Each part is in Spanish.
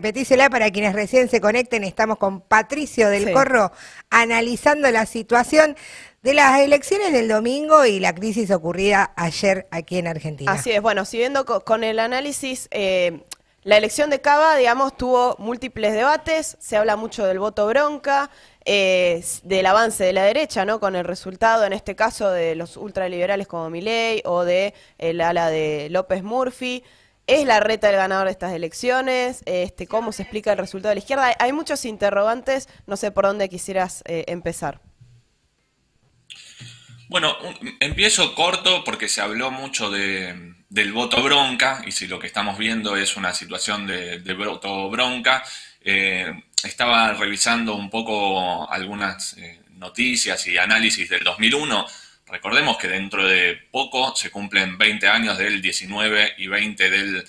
Petícela para quienes recién se conecten, estamos con Patricio del Corro analizando la situación de las elecciones del domingo y la crisis ocurrida ayer aquí en Argentina. Así es, bueno, siguiendo con el análisis, eh, la elección de Cava, digamos, tuvo múltiples debates, se habla mucho del voto bronca, eh, del avance de la derecha, ¿no? Con el resultado, en este caso, de los ultraliberales como Milei o de el ala de López Murphy. ¿Es la reta el ganador de estas elecciones? Este, ¿Cómo se explica el resultado de la izquierda? Hay muchos interrogantes, no sé por dónde quisieras eh, empezar. Bueno, empiezo corto porque se habló mucho de, del voto bronca y si lo que estamos viendo es una situación de, voto bronca, eh, estaba revisando un poco algunas eh, noticias y análisis del 2001 Recordemos que dentro de poco se cumplen 20 años del 19 y 20 del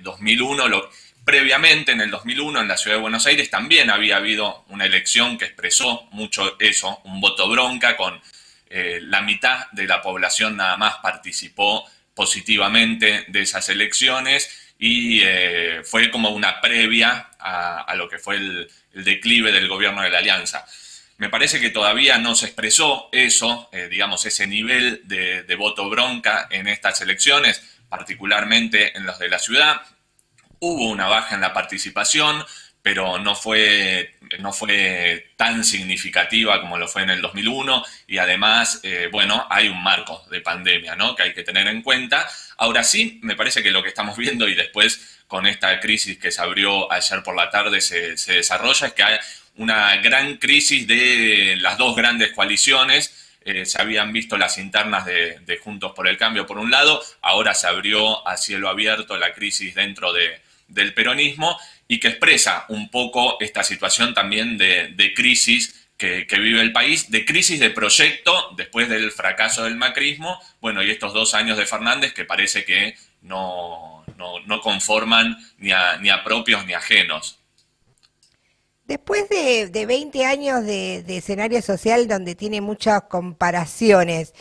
2001. Eh, lo, previamente, en el 2001, en la ciudad de Buenos Aires, también había habido una elección que expresó mucho eso, un voto bronca, con eh, la mitad de la población nada más participó positivamente de esas elecciones y eh, fue como una previa a, lo que fue el declive del gobierno de la Alianza. Me parece que todavía no se expresó eso, eh, digamos, ese nivel de, voto bronca en estas elecciones, particularmente en los de la ciudad. Hubo una baja en la participación, pero no fue, no fue tan significativa como lo fue en el 2001 y además, eh, bueno, hay un marco de pandemia, ¿no? Que hay que tener en cuenta. Ahora sí, me parece que lo que estamos viendo y después con esta crisis que se abrió ayer por la tarde se, se desarrolla es que hay una gran crisis de las dos grandes coaliciones. Eh, se habían visto las internas de, Juntos por el Cambio por un lado, ahora se abrió a cielo abierto la crisis dentro de, del peronismo y que expresa un poco esta situación también de, crisis que, vive el país, de crisis de proyecto después del fracaso del macrismo, bueno, y estos dos años de Fernández que parece que no, no, conforman ni ni a propios ni ajenos. Después de, de 20 años de, escenario social donde tiene muchas comparaciones,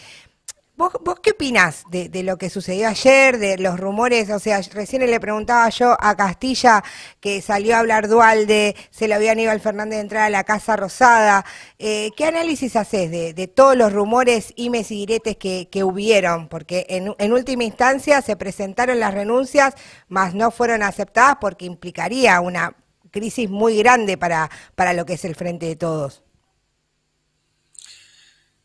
¿Vos, ¿Vos, qué opinás de, lo que sucedió ayer, de los rumores? O sea, recién le preguntaba yo a Castilla que salió a hablar Dualde, se lo había Aníbal Fernández de entrar a la Casa Rosada. Eh, ¿Qué análisis haces de, todos los rumores, imes y diretes que, hubieron? Porque en, en, última instancia se presentaron las renuncias, mas no fueron aceptadas porque implicaría una crisis muy grande para, para lo que es el frente de todos.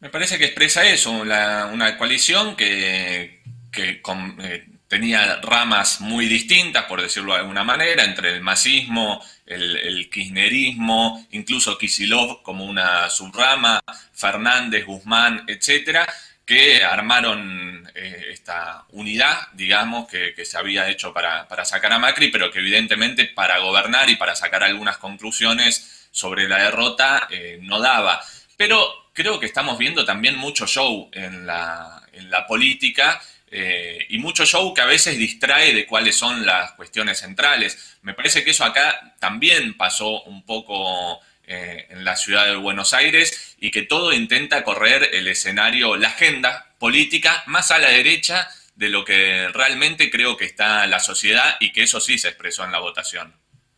Me parece que expresa eso, una coalición que, eh, tenía ramas muy distintas, por decirlo de alguna manera, entre el masismo, el, kirchnerismo, incluso Kisilov como una subrama, Fernández, Guzmán, etcétera, que armaron eh, esta unidad, digamos, que, se había hecho para, sacar a Macri, pero que evidentemente para gobernar y para sacar algunas conclusiones sobre la derrota eh, no daba. Pero creo que estamos viendo también mucho show en la, en la política eh, y mucho show que a veces distrae de cuáles son las cuestiones centrales. Me parece que eso acá también pasó un poco eh, en la ciudad de Buenos Aires y que todo intenta correr el escenario, la agenda política más a la derecha de lo que realmente creo que está la sociedad y que eso sí se expresó en la votación.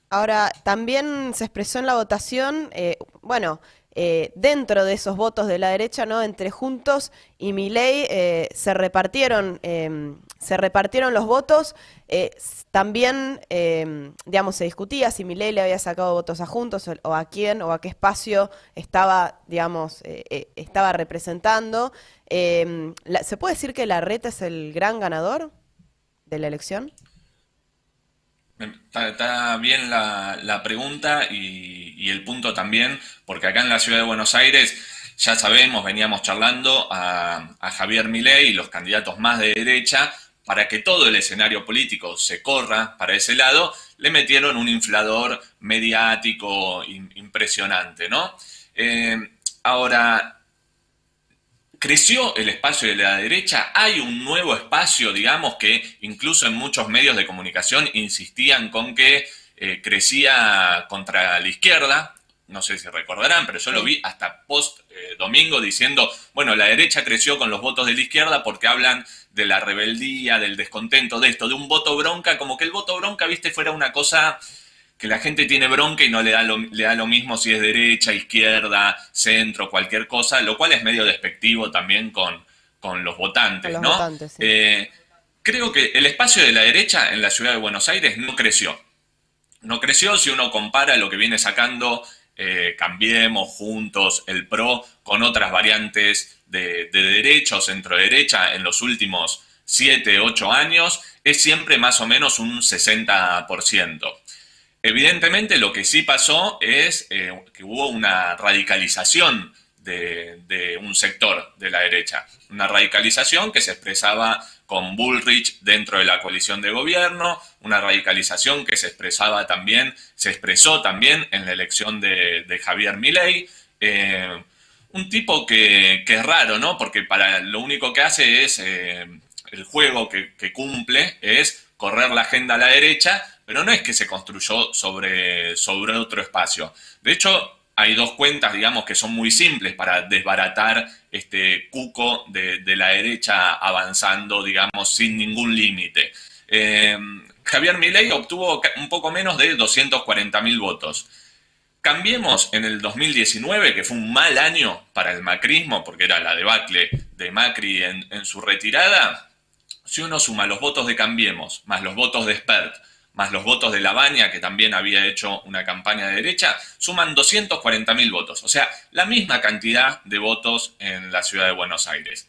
Ahora, también se expresó en la votación, eh, bueno, eh, dentro de esos votos de la derecha, ¿no? Entre Juntos y Milei eh, se repartieron em, se repartieron los votos. Eh, también, em, digamos, se discutía si Milei le había sacado votos a Juntos o, a quién o a qué espacio estaba, digamos, estaba representando. ¿Se puede decir que la reta es el gran ganador de la elección? Está, bien la, pregunta y, el punto también, porque acá en la ciudad de Buenos Aires ya sabemos, veníamos charlando a, Javier Milei y los candidatos más de derecha, para que todo el escenario político se corra para ese lado, le metieron un inflador mediático impresionante, ¿no? Eh, ahora, creció el espacio de la derecha, hay un nuevo espacio, digamos, que incluso en muchos medios de comunicación insistían con que eh, crecía contra la izquierda, no sé si recordarán, pero yo lo vi hasta post eh, domingo diciendo, bueno, la derecha creció con los votos de la izquierda porque hablan de la rebeldía, del descontento, de esto, de un voto bronca, como que el voto bronca, viste, fuera una cosa que la gente tiene bronca y no le da, lo, le da lo mismo si es derecha, izquierda, centro, cualquier cosa, lo cual es medio despectivo también con, con los votantes, ¿no? Eh, creo que el espacio de la derecha en la ciudad de Buenos Aires no creció. No creció si uno compara lo que viene sacando eh, Cambiemos, Juntos, el PRO, con otras variantes de, de derecha o centro-derecha en los últimos 7, 8 años, es siempre más o menos un 60%. Evidentemente lo que sí pasó es eh, que hubo una radicalización de, un sector de la derecha. Una radicalización que se expresaba con Bullrich dentro de la coalición de gobierno, una radicalización que se expresaba también, se expresó también en la elección de, Javier Milei. Eh, un tipo que, es raro, ¿no? Porque para lo único que hace es eh, el juego que, que, cumple es correr la agenda a la derecha, pero no es que se construyó sobre, sobre otro espacio. De hecho, hay dos cuentas, digamos, que son muy simples para desbaratar este cuco de, la derecha avanzando, digamos, sin ningún límite. Eh, Javier Milei obtuvo un poco menos de 240 mil votos. Cambiemos en el 2019, que fue un mal año para el macrismo, porque era la debacle de Macri en, su retirada. Si uno suma los votos de Cambiemos más los votos de Spert, más los votos de Lavagna, que también había hecho una campaña de derecha, suman 240.000 votos, o sea, la misma cantidad de votos en la ciudad de Buenos Aires.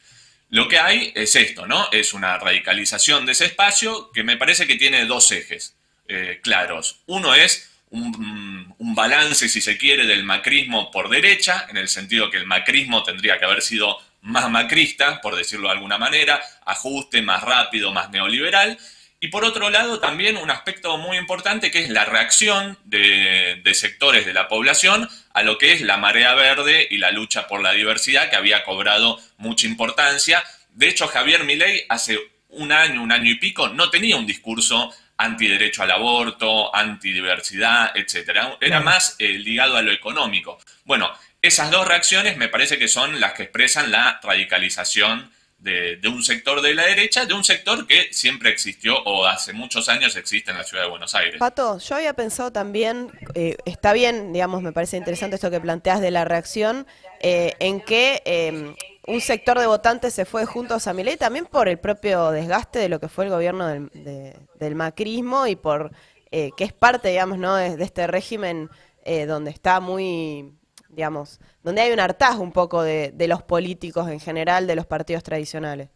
Lo que hay es esto, ¿no? Es una radicalización de ese espacio que me parece que tiene dos ejes eh, claros. Uno es un, balance, si se quiere, del macrismo por derecha, en el sentido que el macrismo tendría que haber sido más macrista, por decirlo de alguna manera, ajuste más rápido, más neoliberal, y por otro lado, también un aspecto muy importante que es la reacción de, sectores de la población a lo que es la marea verde y la lucha por la diversidad, que había cobrado mucha importancia. De hecho, Javier Milei hace un año, un año y pico, no tenía un discurso antiderecho al aborto, antidiversidad, etc. Era más eh, ligado a lo económico. Bueno, esas dos reacciones me parece que son las que expresan la radicalización de, un sector de la derecha, de un sector que siempre existió o hace muchos años existe en la ciudad de Buenos Aires. Pato, yo había pensado también, eh, está bien, digamos, me parece interesante esto que planteas de la reacción, eh, en que un sector de votantes se fue juntos a Milei también por el propio desgaste de lo que fue el gobierno del, macrismo y por eh, que es parte, digamos, ¿no? de este régimen donde está muy digamos, donde hay un hartazgo un poco de, los políticos en general, de los partidos tradicionales.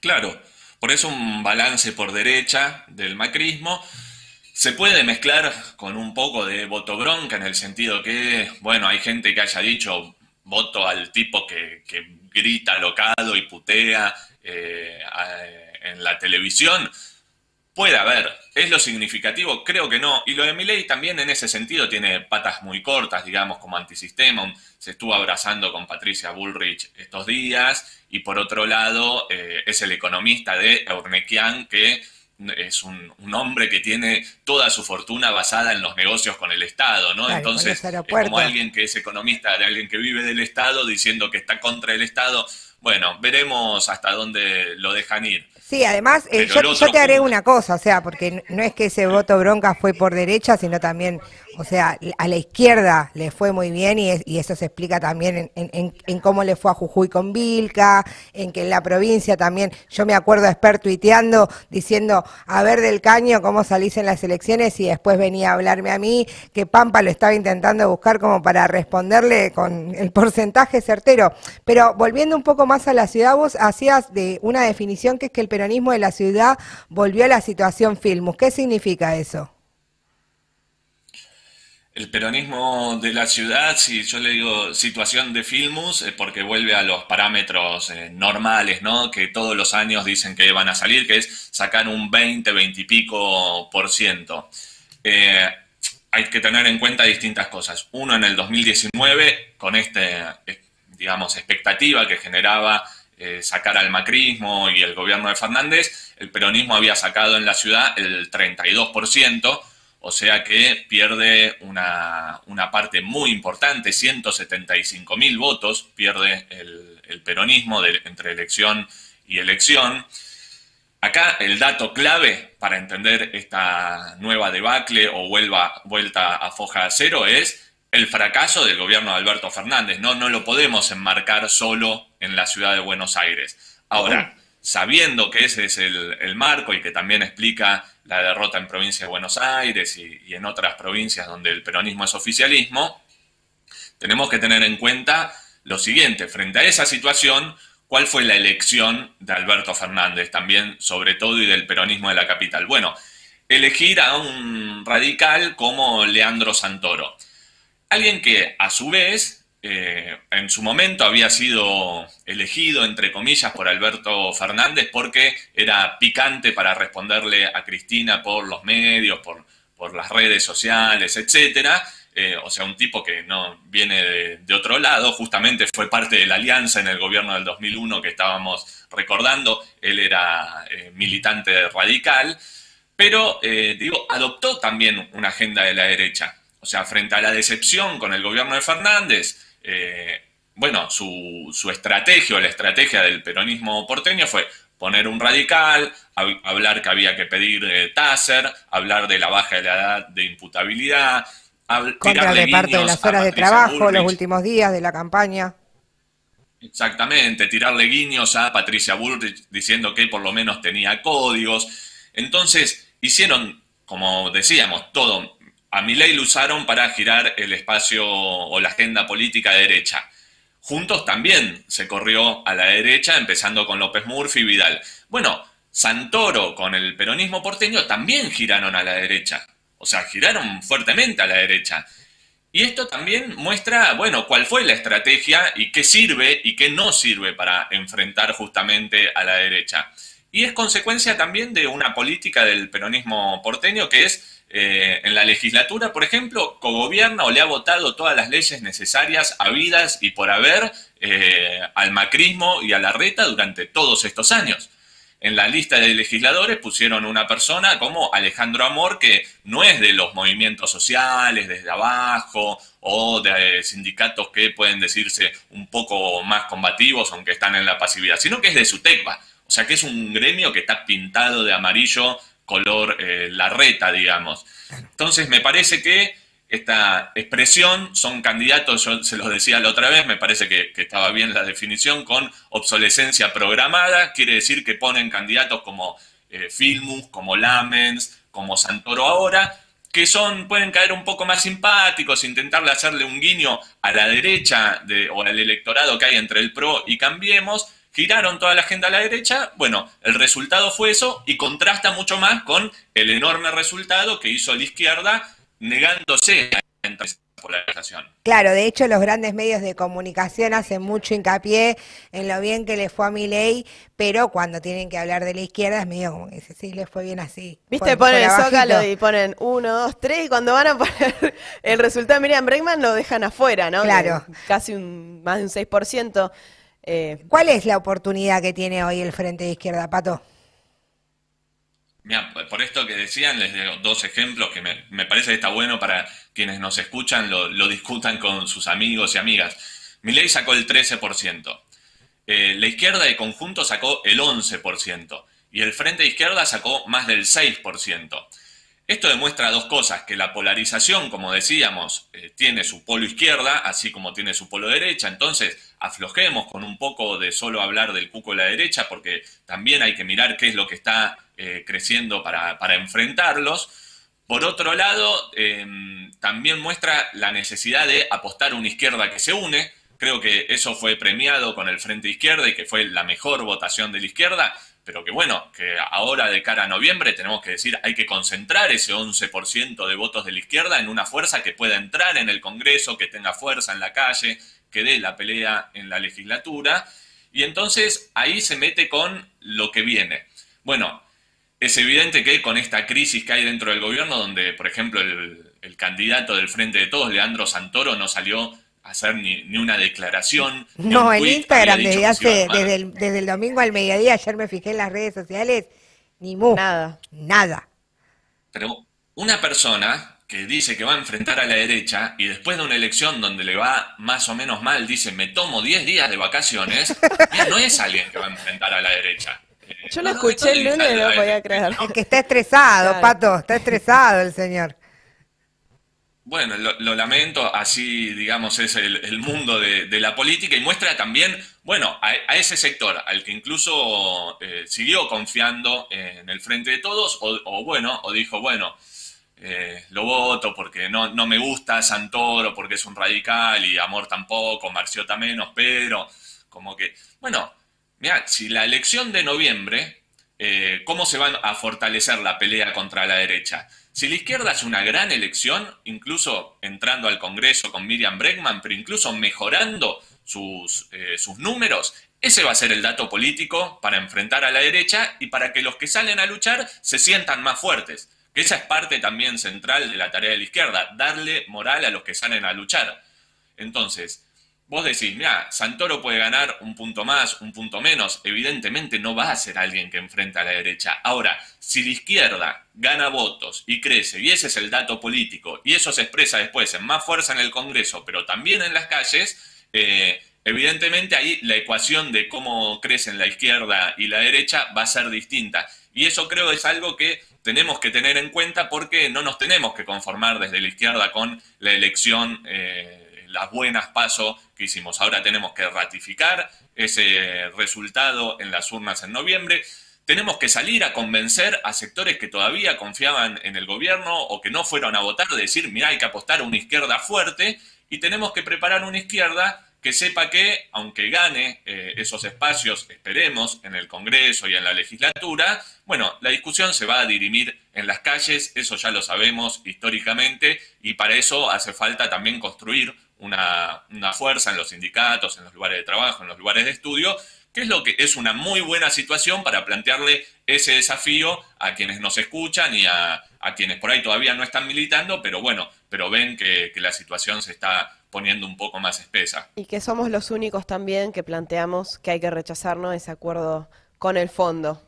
Claro, por eso un balance por derecha del macrismo se puede mezclar con un poco de voto bronca en el sentido que, bueno, hay gente que haya dicho voto al tipo que, grita locado y putea eh, en la televisión. Puede haber, ¿Es lo significativo? Creo que no. Y lo de Milei también en ese sentido tiene patas muy cortas, digamos, como antisistema. Se estuvo abrazando con Patricia Bullrich estos días. Y por otro lado, eh, es el economista de Eurnequian, que es un, hombre que tiene toda su fortuna basada en los negocios con el Estado, ¿no? Entonces, es como alguien que es economista, de alguien que vive del Estado, diciendo que está contra el Estado. Bueno, veremos hasta dónde lo dejan ir. Sí, además, eh, yo, yo, te haré una cosa, o sea, porque no es que ese voto bronca fue por derecha, sino también o sea, a la izquierda le fue muy bien y, eso se explica también en, cómo le fue a Jujuy con Vilca, en que en la provincia también, yo me acuerdo de Esper tuiteando diciendo, a ver del caño cómo salís en las elecciones y después venía a hablarme a mí, que Pampa lo estaba intentando buscar como para responderle con el porcentaje certero. Pero volviendo un poco más a la ciudad, vos hacías de una definición que es que el peronismo de la ciudad volvió a la situación Filmus. ¿Qué significa eso? El peronismo de la ciudad, si yo le digo situación de Filmus, es porque vuelve a los parámetros eh, normales, ¿no? Que todos los años dicen que van a salir, que es sacar un 20, 20 y pico por ciento. Eh, hay que tener en cuenta distintas cosas. Uno, en el 2019, con este, eh, digamos, expectativa que generaba sacar al macrismo y el gobierno de Fernández, el peronismo había sacado en la ciudad el 32%, o sea que pierde una, parte muy importante, 175 mil votos, pierde el, peronismo entre elección y elección. Acá el dato clave para entender esta nueva debacle o vuelva, vuelta a foja cero es el fracaso del gobierno de Alberto Fernández. No, no lo podemos enmarcar solo en la ciudad de Buenos Aires. Ahora, sabiendo que ese es el, marco y que también explica la derrota en provincia de Buenos Aires y, y en otras provincias donde el peronismo es oficialismo, tenemos que tener en cuenta lo siguiente, frente a esa situación, ¿cuál fue la elección de Alberto Fernández también, sobre todo, y del peronismo de la capital? Bueno, elegir a un radical como Leandro Santoro. Alguien que, a su vez, eh, en su momento había sido elegido, entre comillas, por Alberto Fernández porque era picante para responderle a Cristina por los medios, por, las redes sociales, etcétera. Eh, o sea, un tipo que no viene de, otro lado, justamente fue parte de la alianza en el gobierno del 2001 que estábamos recordando, él era eh, militante radical, pero, eh, digo, adoptó también una agenda de la derecha. O sea, frente a la decepción con el gobierno de Fernández, bueno, su, su estrategia o la estrategia del peronismo porteño fue poner un radical, hablar que había que pedir eh, TASER, hablar de la baja de la edad de imputabilidad, contra el reparto de las horas de trabajo, los últimos días de la campaña. Exactamente, tirarle guiños a Patricia Bullrich diciendo que por lo menos tenía códigos. Entonces, hicieron, como decíamos, todo. A ley lo usaron para girar el espacio o la agenda política de derecha. Juntos también se corrió a la derecha, empezando con López Murphy y Vidal. Bueno, Santoro con el peronismo porteño también giraron a la derecha. O sea, giraron fuertemente a la derecha. Y esto también muestra, bueno, cuál fue la estrategia y qué sirve y qué no sirve para enfrentar justamente a la derecha. Y es consecuencia también de una política del peronismo porteño que es, eh, en la legislatura, por ejemplo, cogobierna o le ha votado todas las leyes necesarias, habidas y por haber eh, al macrismo y a la reta durante todos estos años en la lista de legisladores pusieron una persona como Alejandro Amor, que no es de los movimientos sociales, desde abajo, o de eh, sindicatos que pueden decirse un poco más combativos, aunque están en la pasividad, sino que es de SUTECBA. O sea que es un gremio que está pintado de amarillo, color eh, larreta, digamos. Entonces me parece que esta expresión son candidatos, yo se los decía la otra vez, me parece que, estaba bien la definición, con obsolescencia programada, quiere decir que ponen candidatos como eh, Filmus, como Lamens, como Santoro ahora, que son, pueden caer un poco más simpáticos, intentarle hacerle un guiño a la derecha de, o al electorado que hay entre el PRO y Cambiemos, giraron toda la agenda a la derecha, bueno, el resultado fue eso y contrasta mucho más con el enorme resultado que hizo la izquierda negándose a esa polarización. Claro, de hecho los grandes medios de comunicación hacen mucho hincapié en lo bien que le fue a mi ley, pero cuando tienen que hablar de la izquierda es medio como que dice, sí, le fue bien así. Viste, ponen el zócalo y ponen uno, dos, tres, y cuando van a poner el resultado de Miriam Bregman lo dejan afuera, ¿no? Claro. casi un, más de un 6%. Eh. ¿Cuál es la oportunidad que tiene hoy el Frente de Izquierda, Pato? Por esto que decían, les doy dos ejemplos que me, parece que está bueno para quienes nos escuchan, lo, discutan con sus amigos y amigas. Milei sacó el 13%. Eh, la izquierda de conjunto sacó el 11%. Y el Frente de Izquierda sacó más del 6%. Esto demuestra dos cosas, que la polarización, como decíamos, eh, tiene su polo izquierda, así como tiene su polo derecha, entonces aflojemos con un poco de solo hablar del cuco de la derecha, porque también hay que mirar qué es lo que está eh, creciendo para, enfrentarlos. Por otro lado, em, también muestra la necesidad de apostar a una izquierda que se une. Creo que eso fue premiado con el Frente Izquierda y que fue la mejor votación de la izquierda pero que bueno, que ahora de cara a noviembre tenemos que decir, hay que concentrar ese 11% de votos de la izquierda en una fuerza que pueda entrar en el Congreso, que tenga fuerza en la calle, que dé la pelea en la legislatura, y entonces ahí se mete con lo que viene. Bueno, es evidente que con esta crisis que hay dentro del gobierno, donde, por ejemplo, el, el candidato del Frente de Todos, Leandro Santoro, no salió hacer ni, ni una declaración. No, en Instagram desde, hace, desde, el, desde el domingo al mediodía, ayer me fijé en las redes sociales, ni mu. Nada. Nada. Pero una persona que dice que va a enfrentar a la derecha y después de una elección donde le va más o menos mal, dice, me tomo 10 días de vacaciones, no es alguien que va a enfrentar a la derecha. Eh, Yo lo escuché el lunes y no podía creer. Es que está estresado, Pato, está estresado el señor. Bueno, lo, lamento, así digamos es el, mundo de, la política y muestra también, bueno, a, ese sector al que incluso eh, siguió confiando en el frente de todos o, bueno, o dijo, bueno, eh, lo voto porque no, me gusta Santoro, porque es un radical y Amor tampoco, Marciota menos, pero como que, bueno, mira, si la elección de noviembre, eh, ¿cómo se va a fortalecer la pelea contra la derecha? Si la izquierda es una gran elección, incluso entrando al Congreso con Miriam Bregman, pero incluso mejorando sus, eh, sus números, ese va a ser el dato político para enfrentar a la derecha y para que los que salen a luchar se sientan más fuertes. Que esa es parte también central de la tarea de la izquierda, darle moral a los que salen a luchar. Entonces, vos decís, mira, Santoro puede ganar un punto más, un punto menos, evidentemente no va a ser alguien que enfrenta a la derecha. Ahora, si la izquierda gana votos y crece, y ese es el dato político, y eso se expresa después en más fuerza en el Congreso, pero también en las calles, eh, evidentemente ahí la ecuación de cómo crecen la izquierda y la derecha va a ser distinta. Y eso creo es algo que tenemos que tener en cuenta porque no nos tenemos que conformar desde la izquierda con la elección. Eh, las buenas pasos que hicimos. Ahora tenemos que ratificar ese resultado en las urnas en noviembre. Tenemos que salir a convencer a sectores que todavía confiaban en el gobierno o que no fueron a votar, decir, mira, hay que apostar a una izquierda fuerte y tenemos que preparar una izquierda que sepa que, aunque gane eh, esos espacios, esperemos, en el Congreso y en la legislatura, bueno, la discusión se va a dirimir en las calles, eso ya lo sabemos históricamente, y para eso hace falta también construir una, fuerza en los sindicatos, en los lugares de trabajo, en los lugares de estudio, que es lo que es una muy buena situación para plantearle ese desafío a quienes nos escuchan y a, quienes por ahí todavía no están militando, pero bueno, pero ven que, que, la situación se está poniendo un poco más espesa. Y que somos los únicos también que planteamos que hay que rechazarnos ese acuerdo con el fondo.